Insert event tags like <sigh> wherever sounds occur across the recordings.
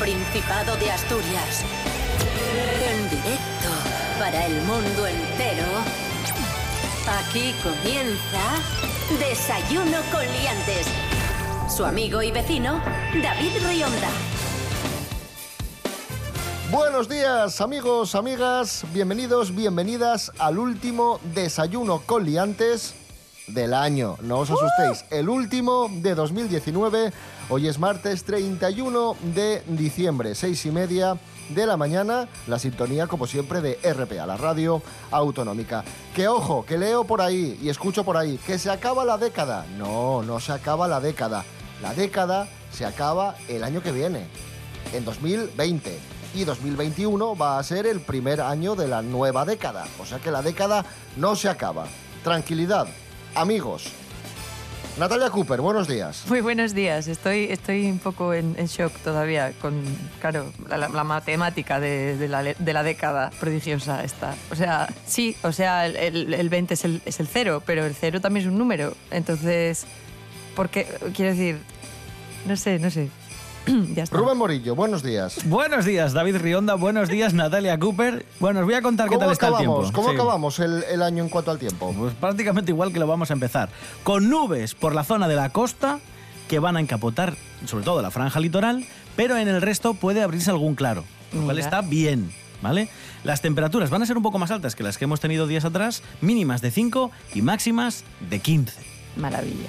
Principado de Asturias. En directo para el mundo entero. Aquí comienza Desayuno con Liantes. Su amigo y vecino, David Rionda. Buenos días amigos, amigas, bienvenidos, bienvenidas al último desayuno con liantes del año. No os asustéis, el último de 2019. Hoy es martes 31 de diciembre, seis y media de la mañana, la sintonía como siempre de RPA, la radio autonómica. Que ojo, que leo por ahí y escucho por ahí, que se acaba la década. No, no se acaba la década. La década se acaba el año que viene, en 2020 y 2021 va a ser el primer año de la nueva década. O sea que la década no se acaba. Tranquilidad, amigos. Natalia Cooper, buenos días. Muy buenos días. Estoy, estoy un poco en, shock todavía con, claro, la, la matemática de, de, la, de, la, década prodigiosa esta. O sea, sí, o sea, el, el, el 20 es el, es el cero, pero el cero también es un número. Entonces, porque, quiero decir, no sé, no sé. <clears throat> ya está. Rubén Morillo, buenos días. Buenos días, David Rionda. Buenos días, Natalia Cooper. Bueno, os voy a contar qué tal está el tiempo. ¿Cómo sí. acabamos el, el, año en cuanto al tiempo? Pues prácticamente igual que lo vamos a empezar. Con nubes por la zona de la costa que van a encapotar, sobre todo la franja litoral, pero en el resto puede abrirse algún claro, lo cual está bien. ¿Vale? Las temperaturas van a ser un poco más altas que las que hemos tenido días atrás, mínimas de 5 y máximas de 15. Maravilla.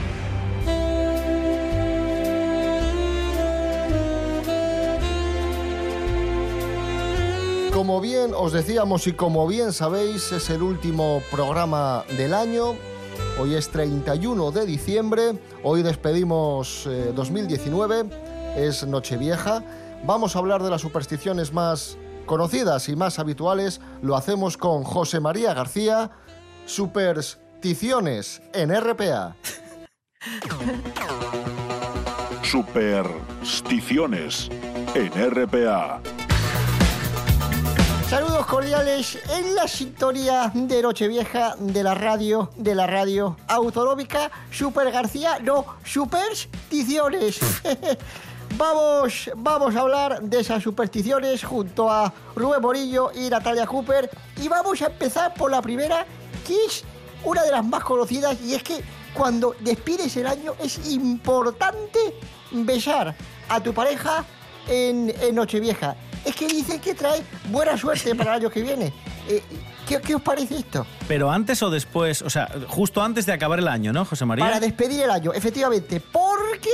Como bien os decíamos y como bien sabéis, es el último programa del año. Hoy es 31 de diciembre, hoy despedimos eh, 2019, es Nochevieja. Vamos a hablar de las supersticiones más conocidas y más habituales. Lo hacemos con José María García, Supersticiones en RPA. <laughs> Supersticiones en RPA. Saludos cordiales en la sintonía de Nochevieja de la radio, de la radio autonómica. Super García, no, supersticiones. <laughs> vamos, vamos a hablar de esas supersticiones junto a Rubén Morillo y Natalia Cooper. Y vamos a empezar por la primera, que es una de las más conocidas y es que cuando despides el año es importante besar a tu pareja en, en Nochevieja es que dicen que trae buena suerte para el año que viene. Eh, ¿qué, ¿qué, os parece esto? Pero antes o después, o sea, justo antes de acabar el año, ¿no, José María? Para despedir el año, efectivamente, porque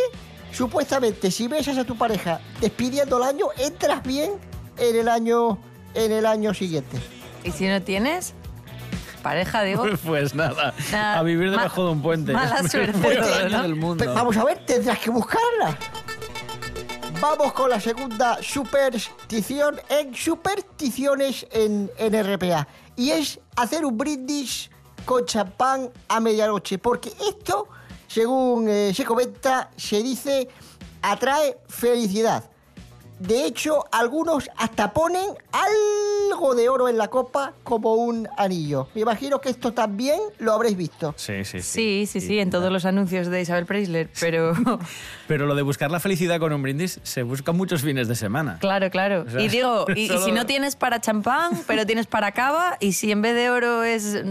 supuestamente si besas a tu pareja despidiendo el año, entras bien en el año, en el año siguiente. ¿Y si no tienes? Pareja, digo. <laughs> Pues nada, nada a vivir debajo de un puente. Mala <laughs> suerte. Todo, ¿no? del mundo. Vamos a ver, tendrás que buscarla. Vamos con la segunda superstición en supersticiones en, en, RPA. Y es hacer un brindis con champán a medianoche. Porque esto, según eh, se comenta, se dice, atrae felicidad. De hecho, algunos hasta ponen algo de oro en la copa como un anillo. Me imagino que esto también lo habréis visto. Sí, sí, sí. Sí, sí, sí, en todos los anuncios de Isabel Preisler, pero... <laughs> pero lo de buscar la felicidad con un brindis se busca muchos fines de semana. Claro, claro. O sea, y digo, <laughs> y, solo... y, si no tienes para champán, pero tienes para cava, y si en vez de oro es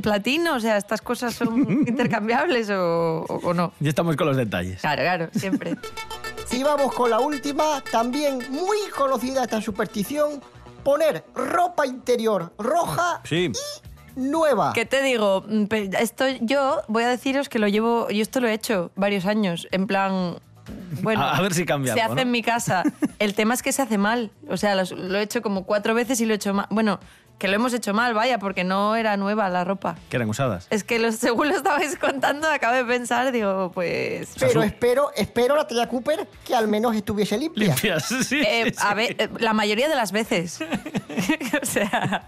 platino, o sea, estas cosas son <laughs> intercambiables o, o, o no. Ya estamos con los detalles. Claro, claro, siempre. Y vamos con la última, también muy conocida esta superstición, poner ropa interior roja sí. y nueva. ¿Qué te digo? Esto yo voy a deciros que lo llevo, yo esto lo he hecho varios años, en plan... Bueno, a, <laughs> a ver si cambia. Se algo, hace ¿no? en mi casa. El tema es que se hace mal. O sea, lo, lo he hecho como cuatro veces y lo he hecho mal. Bueno, que lo hemos hecho mal, vaya, porque no era nueva la ropa. Que eran usadas. Es que lo, según lo estabais contando, acabo de pensar, digo, pues... Pero o sea, espero, espero, la tía Cooper, que al menos estuviese limpia. Limpias, <laughs> sí, eh, sí, A ver, la mayoría de las veces. <laughs> <laughs> o sea...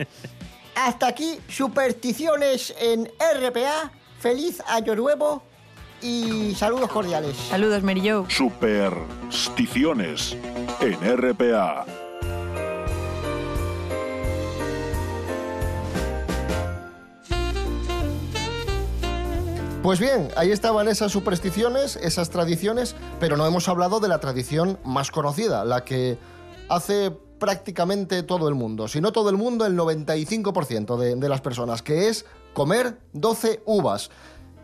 hasta aquí supersticiones en RPA. Feliz año nuevo y saludos cordiales. Saludos, Mary Jo. Supersticiones en RPA. Pues bien, ahí estaban esas supersticiones, esas tradiciones, pero no hemos hablado de la tradición más conocida, la que hace prácticamente todo el mundo, si no todo el mundo, el 95% de, de las personas, que es comer 12 uvas.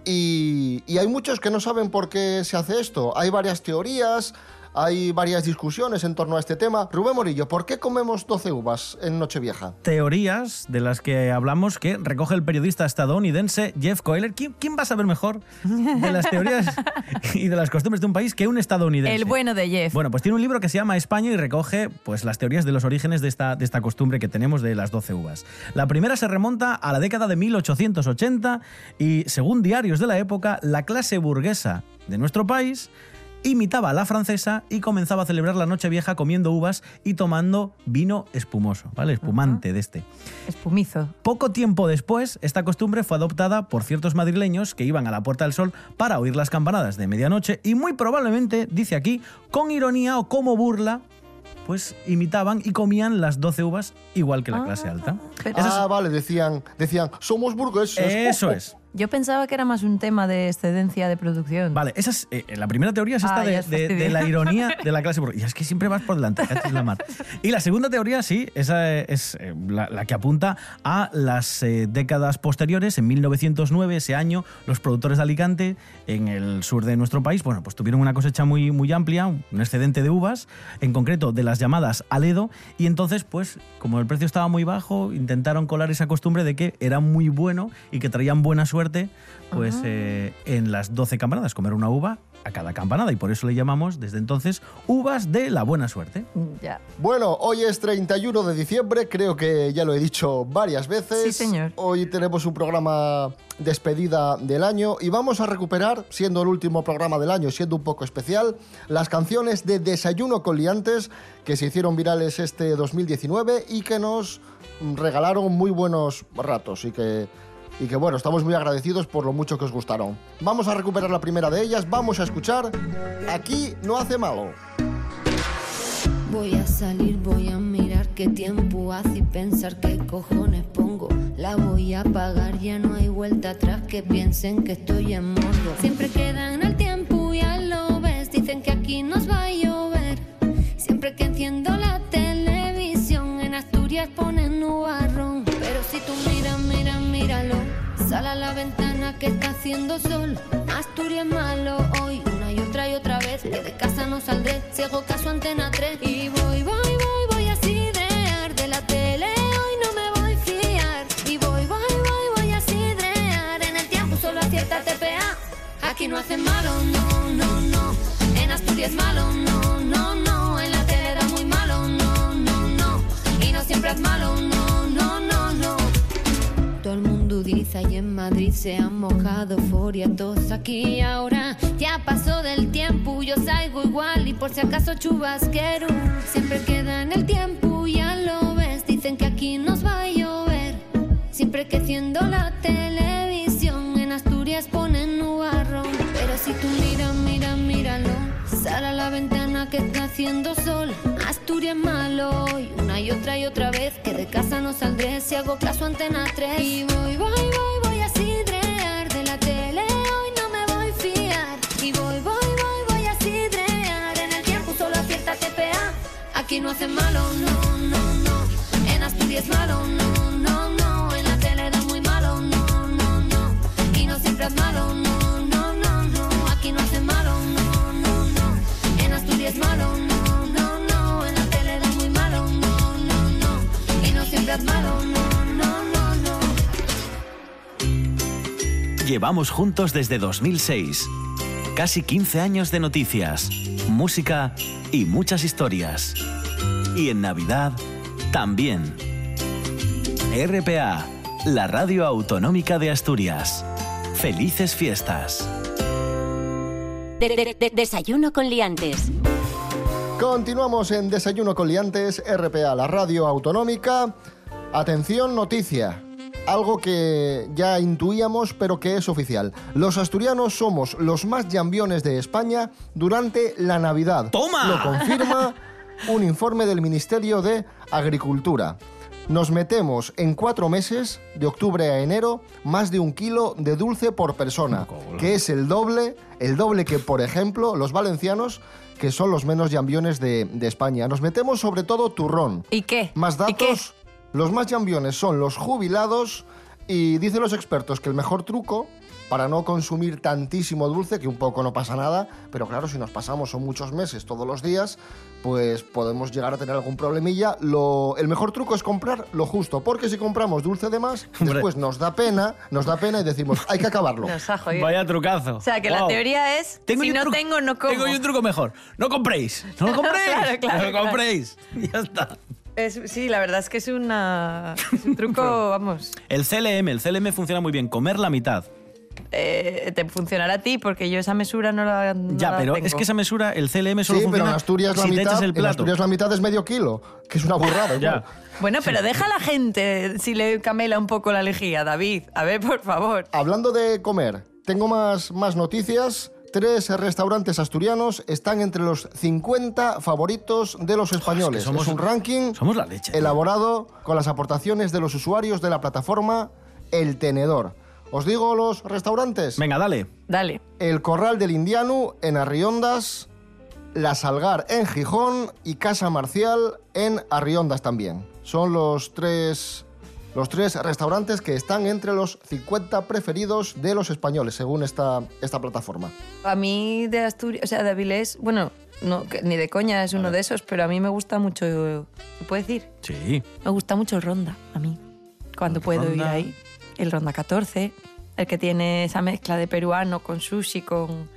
Y, y hay muchos que no saben por qué se hace esto. Hay varias teorías, hay varias discusiones en torno a este tema. Rubén Morillo, ¿por qué comemos 12 uvas en Nochevieja? Teorías de las que hablamos que recoge el periodista estadounidense Jeff Coyler. ¿Quién, quién va a saber mejor de las teorías y de las costumbres de un país que un estadounidense? El bueno de Jeff. Bueno, pues tiene un libro que se llama España y recoge pues, las teorías de los orígenes de esta, de esta costumbre que tenemos de las 12 uvas. La primera se remonta a la década de 1880 y, según diarios de la época, la clase burguesa de nuestro país imitaba a la francesa y comenzaba a celebrar la noche vieja comiendo uvas y tomando vino espumoso, ¿vale? Espumante de este. Espumizo. Poco tiempo después, esta costumbre fue adoptada por ciertos madrileños que iban a la Puerta del Sol para oír las campanadas de medianoche y muy probablemente, dice aquí, con ironía o como burla, pues imitaban y comían las 12 uvas igual que la clase alta. Pero- Esa es- Ah, vale, decían, decían, somos burgueses. Eso es. Yo pensaba que era más un tema de excedencia de producción. Vale, esa es, eh, la primera teoría es esta Ah, de, os de- de la ironía <laughs> de la clase. Y es que siempre vas por delante, cachis la mar. Y la segunda teoría, sí, esa es eh, la, la que apunta a las eh, décadas posteriores. En 1909, ese año, los productores de Alicante, en el sur de nuestro país, bueno, pues tuvieron una cosecha muy, muy amplia, un excedente de uvas, en concreto de las llamadas Aledo, y entonces, pues, como el precio estaba muy bajo, intentaron colar esa costumbre de que era muy bueno y que traían buena suerte, pues eh, en las 12 campanadas, comer una uva a cada campanada, y por eso le llamamos desde entonces uvas de la buena suerte. Ya. Bueno, hoy es 31 de diciembre, creo que ya lo he dicho varias veces. Sí, señor. Hoy tenemos un programa despedida del año y vamos a recuperar, siendo el último programa del año, siendo un poco especial, las canciones de Desayuno con Liantes que se hicieron virales este 2019 y que nos regalaron muy buenos ratos y que y que bueno, estamos muy agradecidos por lo mucho que os gustaron. Vamos a recuperar la primera de ellas, vamos a escuchar Aquí no hace malo. Voy a salir, voy a mirar qué tiempo hace y pensar qué cojones pongo. La voy a pagar, ya no hay vuelta atrás que piensen que estoy en modo. Siempre quedan el tiempo, ya lo ves. Dicen que aquí nos va a llover. Siempre que enciendo la televisión, en Asturias ponen nubarrón. Pero si tú miras. Sal a la ventana que está haciendo sol. Asturias malo hoy, una y otra y otra vez. Que de casa no saldré, si hago caso antena 3. Y voy, voy, voy, se han mojado Foria todos aquí y ahora. Ya pasó del tiempo yo salgo igual y por si acaso chubasquero siempre queda en el tiempo aquí no hacen malo no no no en Asturias malo no no no en la tele da muy malo no no no y no siempre es malo no no no no aquí no hacen malo no no no en Asturias malo no no no en la tele da muy malo no no no y no siempre es malo no no no no Llevamos juntos desde 2006. Casi 15 años de noticias, música y muchas historias. Y en Navidad, también. RPA, la radio autonómica de Asturias. Felices fiestas. De- de- de- desayuno con liantes. Continuamos en Desayuno con Liantes, RPA, la radio autonómica. Atención, noticia. algo que ya intuíamos, pero que es oficial. Los asturianos somos los más llambiones de España durante la Navidad. ¡Toma! Lo confirma <laughs> un informe del Ministerio de Agricultura. Nos metemos en cuatro meses, de octubre a enero, más de un kilo de dulce por persona, que es el doble, el doble que, por ejemplo, los valencianos, que son los menos llambiones de, de España. Nos metemos sobre todo turrón. ¿Y qué? Más ¿Y qué? datos, los más llambiones son los jubilados y dicen los expertos que el mejor truco para no consumir tantísimo dulce, que un poco no pasa nada, pero claro, si nos pasamos son muchos meses todos los días, pues podemos llegar a tener algún problemilla. Lo, el mejor truco es comprar lo justo, porque si compramos dulce de más, <laughs> Hombre. después nos da pena, nos da pena y decimos, hay que acabarlo. Nos ha jodido. Vaya trucazo. O sea, que la teoría es, Tengo si yo un no truco- tengo, no como. Tengo yo un truco mejor. No compréis. No lo compréis. <laughs> Claro, claro, no lo claro. compréis. <laughs> Ya está. Es- sí, la verdad es que es, una, es un truco, vamos, El CLM, el CLM funciona muy bien. Comer la mitad. Eh, te funcionará a ti porque yo esa mesura no la no ya, la pero tengo. es que esa mesura, el CLM solo Sí, pero funciona en Asturias la si te mitad, echas el en plato. Asturias la mitad es medio kilo, que es una burrada. <laughs> Ya. Bueno, pero deja a la gente si le camela un poco la lejía, David. A ver, por favor. Hablando de comer, tengo más, más noticias. Tres restaurantes asturianos están entre los 50 favoritos de los españoles. somos- es un ranking Somos la leche. tío. elaborado con las aportaciones de los usuarios de la plataforma El Tenedor. ¿Os digo los restaurantes? Venga, dale. Dale. El Corral del Indiano en Arriondas, La Salgar en Gijón y Casa Marcial en Arriondas también. Son los tres, los tres restaurantes que están entre los 50 preferidos de los españoles, según esta, esta plataforma. A mí de Asturias, o sea, de Avilés, bueno, no, que ni de coña es uno de esos, pero a mí me gusta mucho, ¿se puede decir? Sí. Me gusta mucho el Ronda, a mí. Cuando puedo ir ahí. El Ronda 14, el que tiene esa mezcla de peruano con sushi, con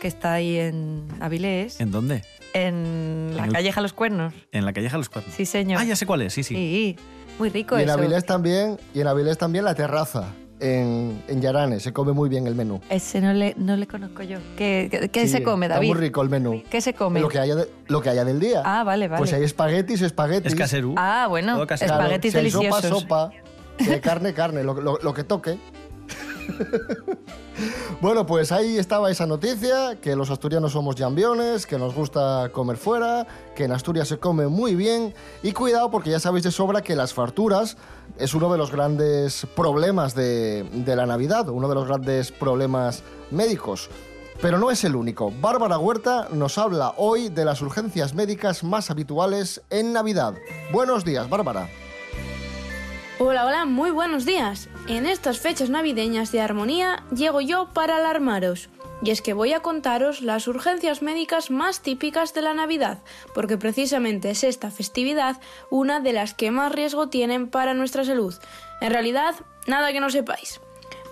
que está ahí en Avilés, ¿En dónde? en la en el- calleja Los Cuernos. En la calleja Los Cuernos. Sí, señor. Ah, ya sé cuál es, sí, sí. Sí, muy rico Y en eso. Avilés también, y en Avilés también la terraza, en, en Yarane, se come muy bien el menú. Ese no le, no le conozco yo. ¿Qué, qué- qué Sí, se come, David? Está muy rico el menú. ¿Qué se come? Lo que haya, de- lo que haya del día. Ah, vale, vale. Pues hay espaguetis, espaguetis. Es casero. Ah, bueno, casero. Claro, espaguetis si deliciosos. Sopa, sopa. Hay carne, carne, lo que toque. <laughs> bueno, pues ahí estaba esa noticia, que los asturianos somos llambiones, que nos gusta comer fuera, que en Asturias se come muy bien. Y cuidado, porque ya sabéis de sobra que las farturas es uno de los grandes problemas de, de la Navidad, uno de los grandes problemas médicos. Pero no es el único. Bárbara Huerta nos habla hoy de las urgencias médicas más habituales en Navidad. Buenos días, Bárbara. Hola, hola, muy buenos días. En estas fechas navideñas de armonía llego yo para alarmaros. Y es que voy a contaros las urgencias médicas más típicas de la Navidad, porque precisamente es esta festividad una de las que más riesgo tienen para nuestra salud. En realidad, nada que no sepáis.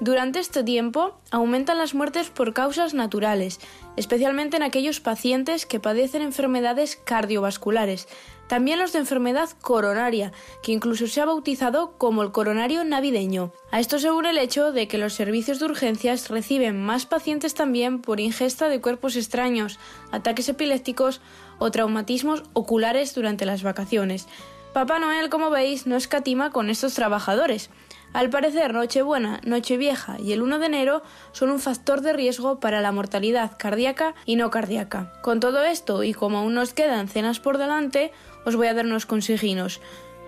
Durante este tiempo aumentan las muertes por causas naturales, especialmente en aquellos pacientes que padecen enfermedades cardiovasculares, también los de enfermedad coronaria, que incluso se ha bautizado como el coronario navideño. A esto se une el hecho de que los servicios de urgencias reciben más pacientes también por ingesta de cuerpos extraños, ataques epilépticos o traumatismos oculares durante las vacaciones. Papá Noel, como veis, no escatima con estos trabajadores. Al parecer, Nochebuena, Nochevieja y el 1 de enero son un factor de riesgo para la mortalidad cardíaca y no cardíaca. Con todo esto, y como aún nos quedan cenas por delante, os voy a dar unos consejinos.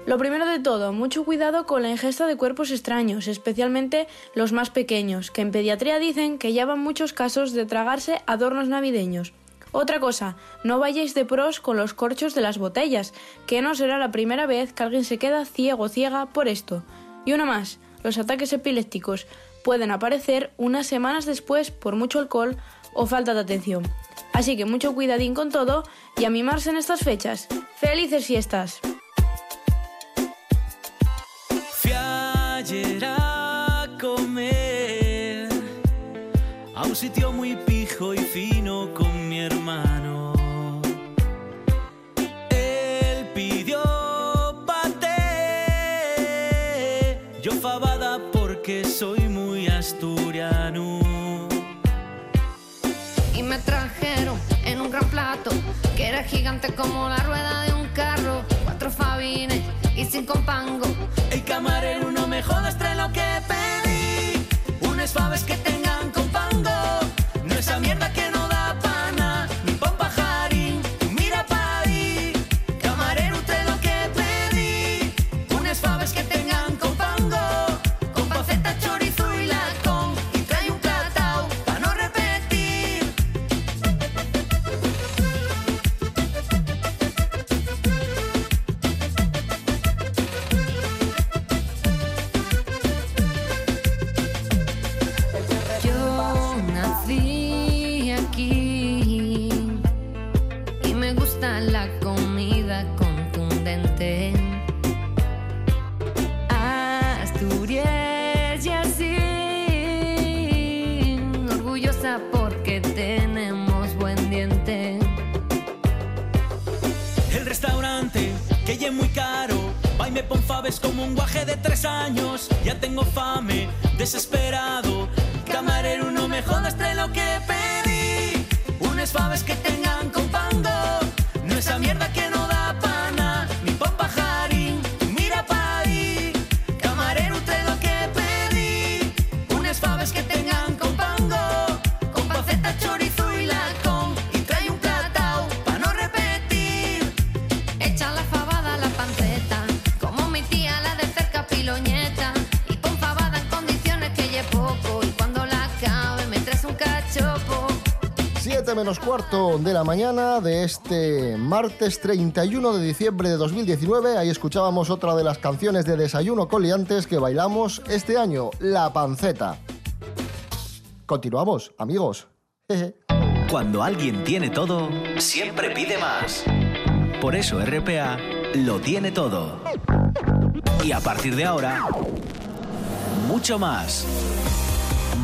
Lo primero de todo, mucho cuidado con la ingesta de cuerpos extraños, especialmente los más pequeños, que en pediatría dicen que ya van muchos casos de tragarse adornos navideños. Otra cosa, no vayáis de pros con los corchos de las botellas, que no será la primera vez que alguien se queda ciego o ciega por esto. Y una más, los ataques epilépticos pueden aparecer unas semanas después por mucho alcohol o falta de atención. Así que mucho cuidadín con todo y a mimarse en estas fechas. ¡Felices fiestas! que soy muy asturiano. Y me trajeron en un gran plato que era gigante como la rueda de un carro. Cuatro fabines y cinco pango. El camarero no me jodas, trae lo que pedí. Unas faves que tengan compango. No esa mierda que no faves como un guaje de tres años. Ya tengo fame, desesperado. Camarero, no me jodas de lo que pedí. Unas faves que tengan con pango, no esa mierda que no menos cuarto de la mañana de este martes 31 de diciembre de 2019. Ahí escuchábamos otra de las canciones de Desayuno Coliantes que bailamos este año, La Panceta. Continuamos, amigos. Cuando alguien tiene todo, siempre pide más. Por eso RPA lo tiene todo. Y a partir de ahora, mucho más.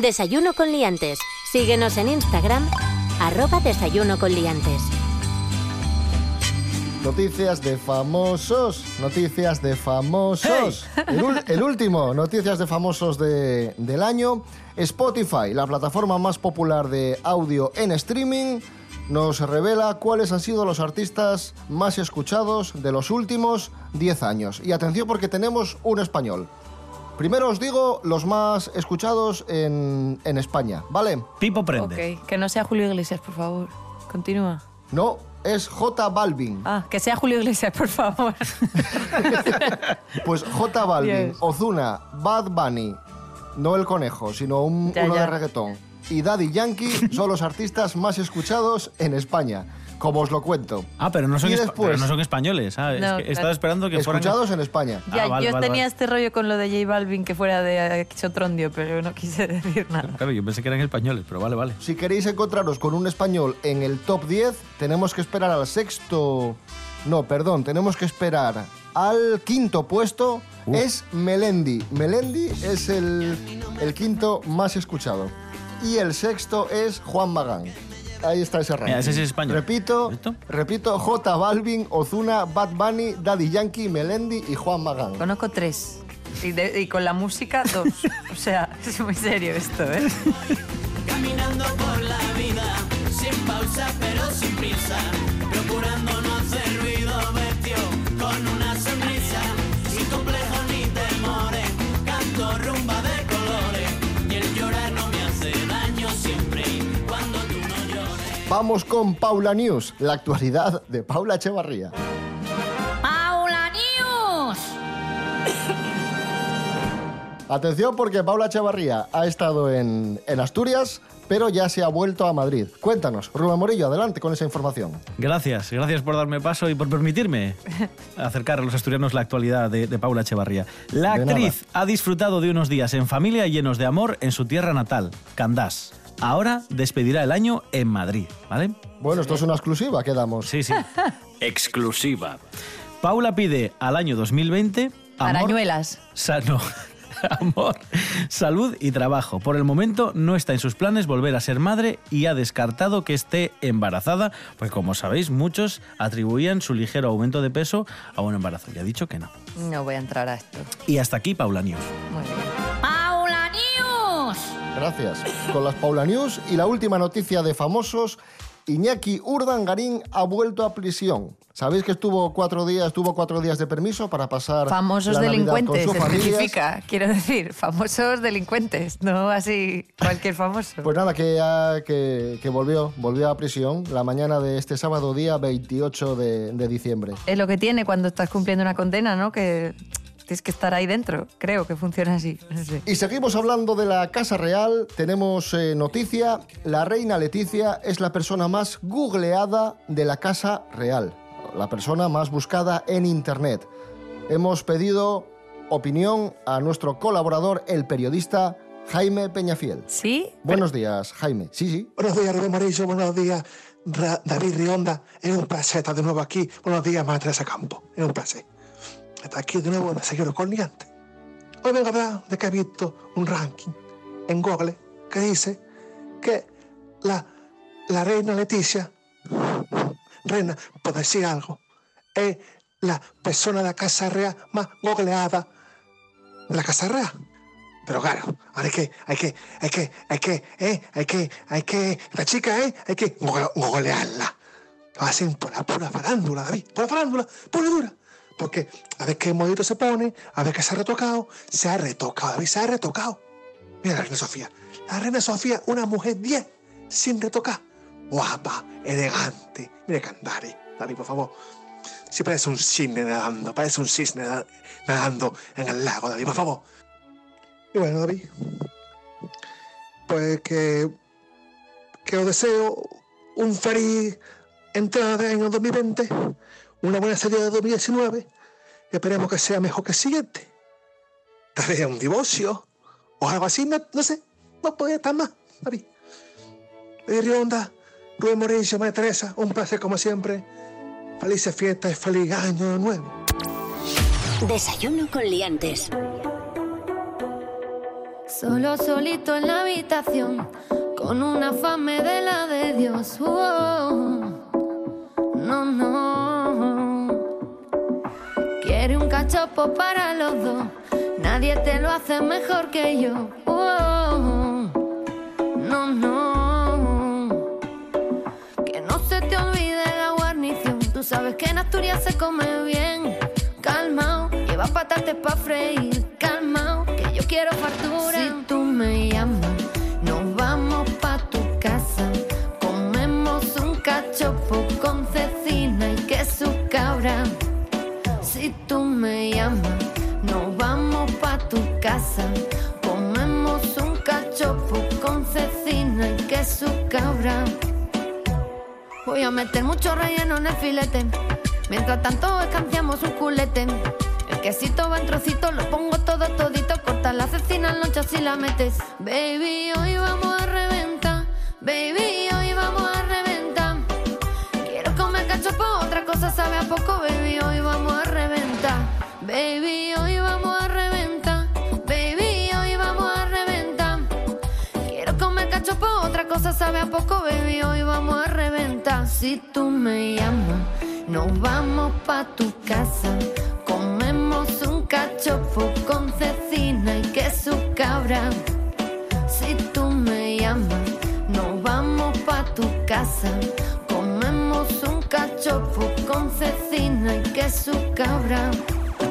Desayuno con liantes. Síguenos en Instagram, arroba desayuno con liantes. Noticias de famosos, noticias de famosos. <laughs> El, el último, noticias de famosos de- del año. Spotify, la plataforma más popular de audio en streaming, nos revela cuáles han sido los artistas más escuchados de los últimos 10 años. Y atención porque tenemos un español. Primero os digo los más escuchados en, en España, ¿vale? Pipo prende. Ok, que no sea Julio Iglesias, por favor. Continúa. No, es J Balvin. Ah, que sea Julio Iglesias, por favor. <laughs> Pues J Balvin, Dios. Ozuna, Bad Bunny, no el conejo, sino un, Ya, uno ya. de reggaetón. Y Daddy Yankee son los artistas más escuchados en España, como os lo cuento. Ah, pero no son, Y espa- después- pero no son españoles. ah, es No, que claro. estaba esperando que fueran... Escuchados en España. ya, Ah, vale, yo vale, tenía vale. este rollo con lo de J Balvin que fuera de Xotrondio, pero no quise <laughs> decir nada. Claro, yo pensé que eran españoles, pero vale, vale. Si queréis encontraros con un español en el top 10, tenemos que esperar al sexto... No, perdón, tenemos que esperar al quinto puesto. Uf. Es Melendi. Melendi es el, el quinto más escuchado. Y el sexto es Juan Magán. Ahí está ese ranking. Mira, ese es español. Repito, repito, J Balvin, Ozuna, Bad Bunny, Daddy Yankee, Melendi y Juan Magán. Conozco tres. Y, de- y con la música, dos. O sea, <laughs> es muy serio esto, ¿eh? Caminando por la vida, sin pausa pero sin prisa, procurando Vamos con Paula News, la actualidad de Paula Echevarría. Paula News. Atención porque Paula Echevarría ha estado en, en Asturias, pero ya se ha vuelto a Madrid. Cuéntanos, Rubén Morillo, adelante con esa información. Gracias, gracias por darme paso y por permitirme acercar a los asturianos la actualidad de, de Paula Echevarría. La De actriz ha disfrutado de unos días en familia llenos de amor en su tierra natal, Candás. Ahora despedirá el año en Madrid, ¿vale? Bueno, esto es una exclusiva que damos. Sí, sí. <laughs> Exclusiva. Paula pide al año 2020 amor, Arañuelas. Sano. <laughs> Amor, salud y trabajo. Por el momento no está en sus planes volver a ser madre y ha descartado que esté embarazada, pues como sabéis, muchos atribuían su ligero aumento de peso a un embarazo. Y ha dicho que no. No voy a entrar a esto. Y hasta aquí Paula News. Muy bien. Gracias. Con las Paula News y la última noticia de famosos, Iñaki Urdangarín ha vuelto a prisión. ¿Sabéis que estuvo cuatro días, tuvo cuatro días de permiso para pasar Famosos la delincuentes, con familia? especifica, quiero decir, famosos delincuentes, no así cualquier famoso. Pues nada, que, que, que volvió, volvió a prisión la mañana de este sábado, día 28 de, de diciembre. Es lo que tiene cuando estás cumpliendo una condena, ¿no? Que tienes que estar ahí dentro. Creo que funciona así. No sé. Y seguimos hablando de la Casa Real. Tenemos eh, noticia. La reina Leticia es la persona más googleada de la Casa Real. La persona más buscada en Internet. Hemos pedido opinión a nuestro colaborador, el periodista Jaime Peñafiel. ¿Sí? Buenos días, Jaime. Sí, sí. Buenos días, Rubén Morillo. Buenos días, Ra- David Rionda. Es un placer estar de nuevo aquí. Buenos días, Teresa Campo. Es un placer aquí de nuevo Desayuno con Liantes. Hoy vengo a hablar de que he visto un ranking en Google que dice que la, la reina Leticia, reina, por decir algo, es la persona de la Casa Real más googleada de la Casa Real. Pero claro, ahora hay que, hay que, hay que, hay que, eh, hay que, hay que, la chica, eh, hay que google- googlearla. Lo hacen por la pura farándula, David, por la farándula, pura dura. Porque a ver qué modito se pone, a ver qué se ha retocado, se ha retocado, David, se ha retocado. Mira la reina Sofía. La reina Sofía, una mujer 10, sin retocar. Guapa, elegante. Mira que andare, David, por favor. Sí parece un cisne nadando, parece un cisne nada- nadando en el lago, David, por favor. Y bueno, David, pues que, que os deseo un feliz entrada de año 2020, una buena salida de 2019, y esperemos que sea mejor que el siguiente. Tal vez un divorcio o algo así, no, no sé, no podía estar más, David. Rionda, Rubén Morillo, María Teresa, un placer como siempre. Felices fiestas y feliz año nuevo. Desayuno con liantes. Solo solito en la habitación, con una fame de la de Dios. Oh, no, no. Cachopo para los dos, nadie te lo hace mejor que yo. Oh, no, no. Que no se te olvide la guarnición, tú sabes que en Asturias se come bien. Calmao, lleva patates pa' freír. Calmao, que yo quiero fartura. Si tú me llamas, nos vamos pa' tu casa. Comemos un cachopo con cecina y queso cabra. Si tú me llamas, nos vamos pa' tu casa. Comemos un cachopo con cecina y queso cabra. Voy a meter mucho relleno en el filete. Mientras tanto escanciamos un culete. El quesito va en trocitos, lo pongo todo todito. Corta la cecina en lonchas y la metes. Baby, hoy vamos a reventar. Baby, hoy vamos a reventar. Quiero comer cachopo, otra cosa sabe a poco. Baby, hoy vamos a reventar. Baby, hoy vamos a reventar. Baby, hoy vamos a reventar. Quiero comer cachopo, otra cosa sabe a poco, baby. Hoy vamos a reventar. Si tú me llamas, nos vamos pa' tu casa. Comemos un cachopo con cecina y queso cabra. Si tú me llamas, nos vamos pa' tu casa. Comemos un cachopo con cecina y queso cabra.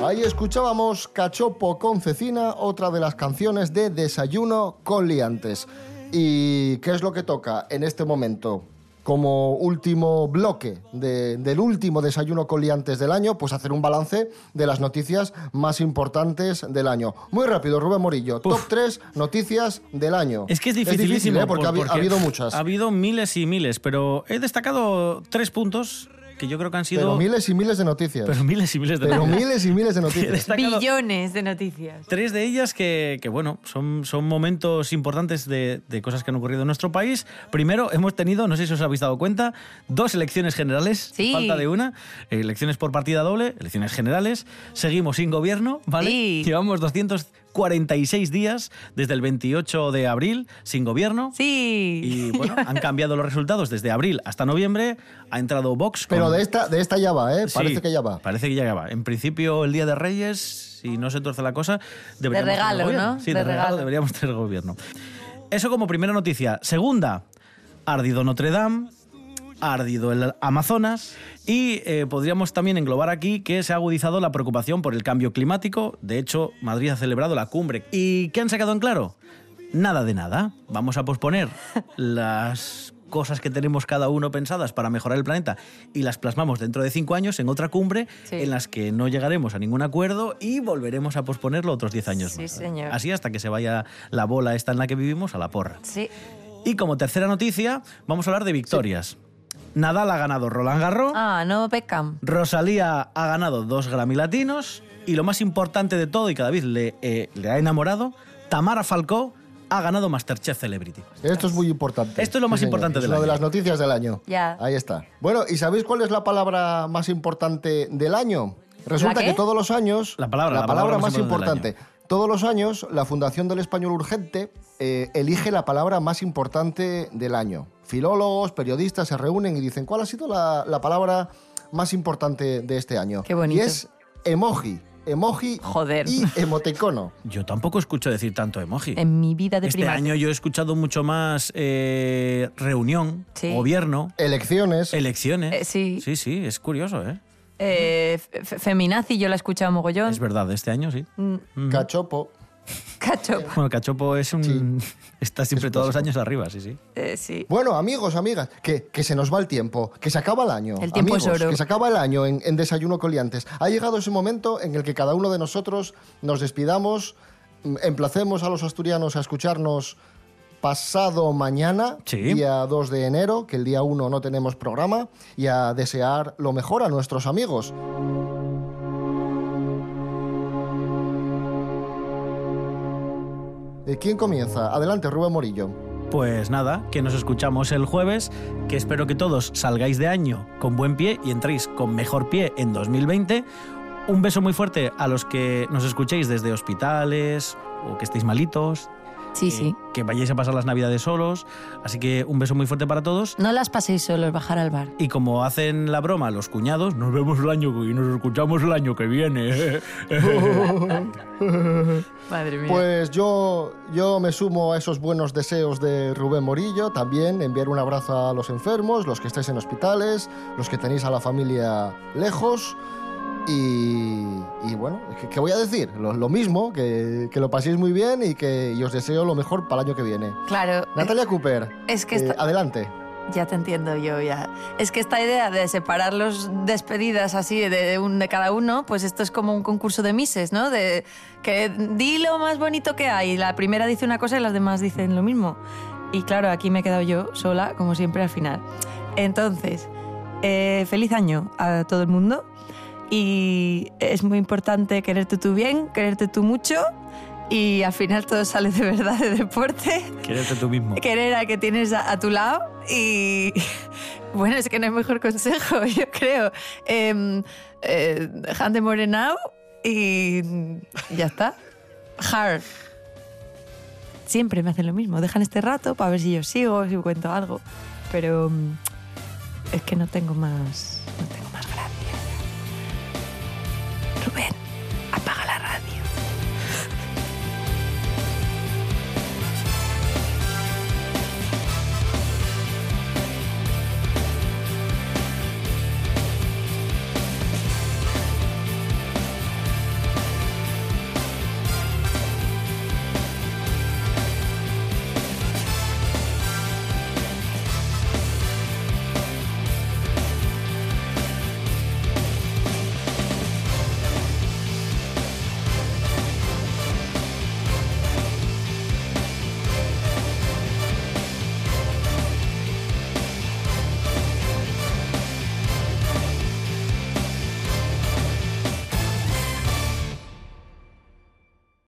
Ahí escuchábamos Cachopo con Cecina, otra de las canciones de Desayuno con Liantes. ¿Y qué es lo que toca en este momento? Como último bloque de- del último desayuno con liantes del año, pues hacer un balance de las noticias más importantes del año. Muy rápido, Rubén Morillo. Top 3 noticias del año. Es que es difícil, dificilísimo. ¿eh? porque, ha habido muchas. Ha habido miles y miles, pero he destacado tres puntos que yo creo que han sido... Pero miles y miles de noticias. Pero miles y miles de Pero noticias. miles y miles de noticias. <laughs> Billones de noticias. Tres de ellas que, que, bueno, son, son momentos importantes de, de cosas que han ocurrido en nuestro país. Primero, hemos tenido, no sé si os habéis dado cuenta, dos elecciones generales, Sí. falta de una, elecciones por partida doble, elecciones generales. Seguimos sin gobierno, ¿vale? Sí. Llevamos 246 días desde el 28 de abril sin gobierno. Sí. Y bueno, han cambiado los resultados desde abril hasta noviembre. Ha entrado Vox. Pero de esta, de esta ya va, ¿eh? Sí, Parece que ya va. Parece que ya va. En principio, el Día de Reyes, si no se tuerce la cosa, deberíamos tener regalo, gobierno. ¿no? Sí, de, De regalo. regalo. deberíamos tener gobierno. Eso como primera noticia. Segunda, ardido Notre Dame, ha ardido el Amazonas y eh, podríamos también englobar aquí que se ha agudizado la preocupación por el cambio climático. De hecho, Madrid ha celebrado la cumbre. ¿Y qué han sacado en claro? Nada de nada. Vamos a posponer <laughs> las cosas que tenemos cada uno pensadas para mejorar el planeta y las plasmamos dentro de cinco años en otra cumbre Sí. en las que no llegaremos a ningún acuerdo y volveremos a posponerlo otros 10 años Sí, más. señor. Así hasta que se vaya la bola esta en la que vivimos a la porra. Sí. Y como tercera noticia, vamos a hablar de victorias. Nadal ha ganado Roland Garros, Ah, no Beckham. Rosalía ha ganado dos Grammy Latinos y lo más importante de todo y cada vez le, eh, le ha enamorado, Tamara Falcó ha ganado Masterchef Celebrity. Esto es muy importante. Esto es lo más señor. importante Es del lo año. de las noticias del año. Ya. Ahí está. Bueno, ¿y sabéis cuál es la palabra más importante del año? Resulta que todos los años... La palabra, la la palabra, más más importante importante. Todos los años, la Fundación del Español Urgente eh, elige la palabra más importante del año. Filólogos, periodistas se reúnen y dicen, ¿cuál ha sido la, la palabra más importante de este año? Qué bonito. Y es emoji. Emoji Joder. y <laughs> emoticono. Yo tampoco escucho decir tanto emoji. En mi vida de Este primaria. año yo he escuchado mucho más eh, reunión, Sí. gobierno, Elecciones. elecciones. Eh, sí. Sí, sí, es curioso, ¿eh? Eh, fe- feminazi, yo la he escuchado mogollón. Es verdad, este año sí. Mm, Cachopo. Cacho. Bueno, Cachopo es un... <laughs> Está siempre todos los años arriba, sí, sí. Eh, sí. Bueno, amigos, amigas, que, que se nos va el tiempo, que se acaba el año. El tiempo es oro. Que se acaba el año en, en Desayuno Coliantes. Ha llegado ese momento en el que cada uno de nosotros nos despidamos, mm, emplacemos a los asturianos a escucharnos pasado mañana, Sí. día 2 de enero, que el día 1 no tenemos programa, y a desear lo mejor a nuestros amigos. ¿Quién comienza? Adelante, Rubén Morillo. Pues nada, que nos escuchamos el jueves, que espero que todos salgáis de año con buen pie y entréis con mejor pie en 2020. Un beso muy fuerte a los que nos escuchéis desde hospitales o que estéis malitos. Sí, que- sí. Que vayáis a pasar las navidades solos. Así que un beso muy fuerte para todos. No las paséis solos, bajar al bar. Y como hacen la broma los cuñados, nos vemos el año y nos escuchamos el año que viene. <laughs> Madre mía. Pues yo, yo me sumo a esos buenos deseos de Rubén Morillo. También enviar un abrazo a los enfermos, los que estáis en hospitales, los que tenéis a la familia lejos. Y, y bueno, ¿qué, qué voy a decir? Lo, lo mismo, que, que lo paséis muy bien y que y os deseo lo mejor para el año que viene. Claro. Natalia Cooper, Es que eh, esta- adelante. Ya te entiendo yo, ya. Es que esta idea de separar los despedidas así de, un, de cada uno, pues esto es como un concurso de mises, ¿no? De que di lo más bonito que hay. La primera dice una cosa y las demás dicen lo mismo. Y claro, aquí me he quedado yo sola, como siempre, al final. Entonces, eh, feliz año a todo el mundo. Y es muy importante quererte tú bien, quererte tú mucho. Y al final todo sale de verdad de deporte Quérete tú mismo. querer a que tienes a, a tu lado y <laughs> bueno, es que no hay mejor consejo, <laughs> yo creo. Eh, eh, Han de Morenau y ya está. Hard. Siempre me hacen lo mismo. Dejan este rato para ver si yo sigo, si cuento algo. Pero mm, es que no tengo más, no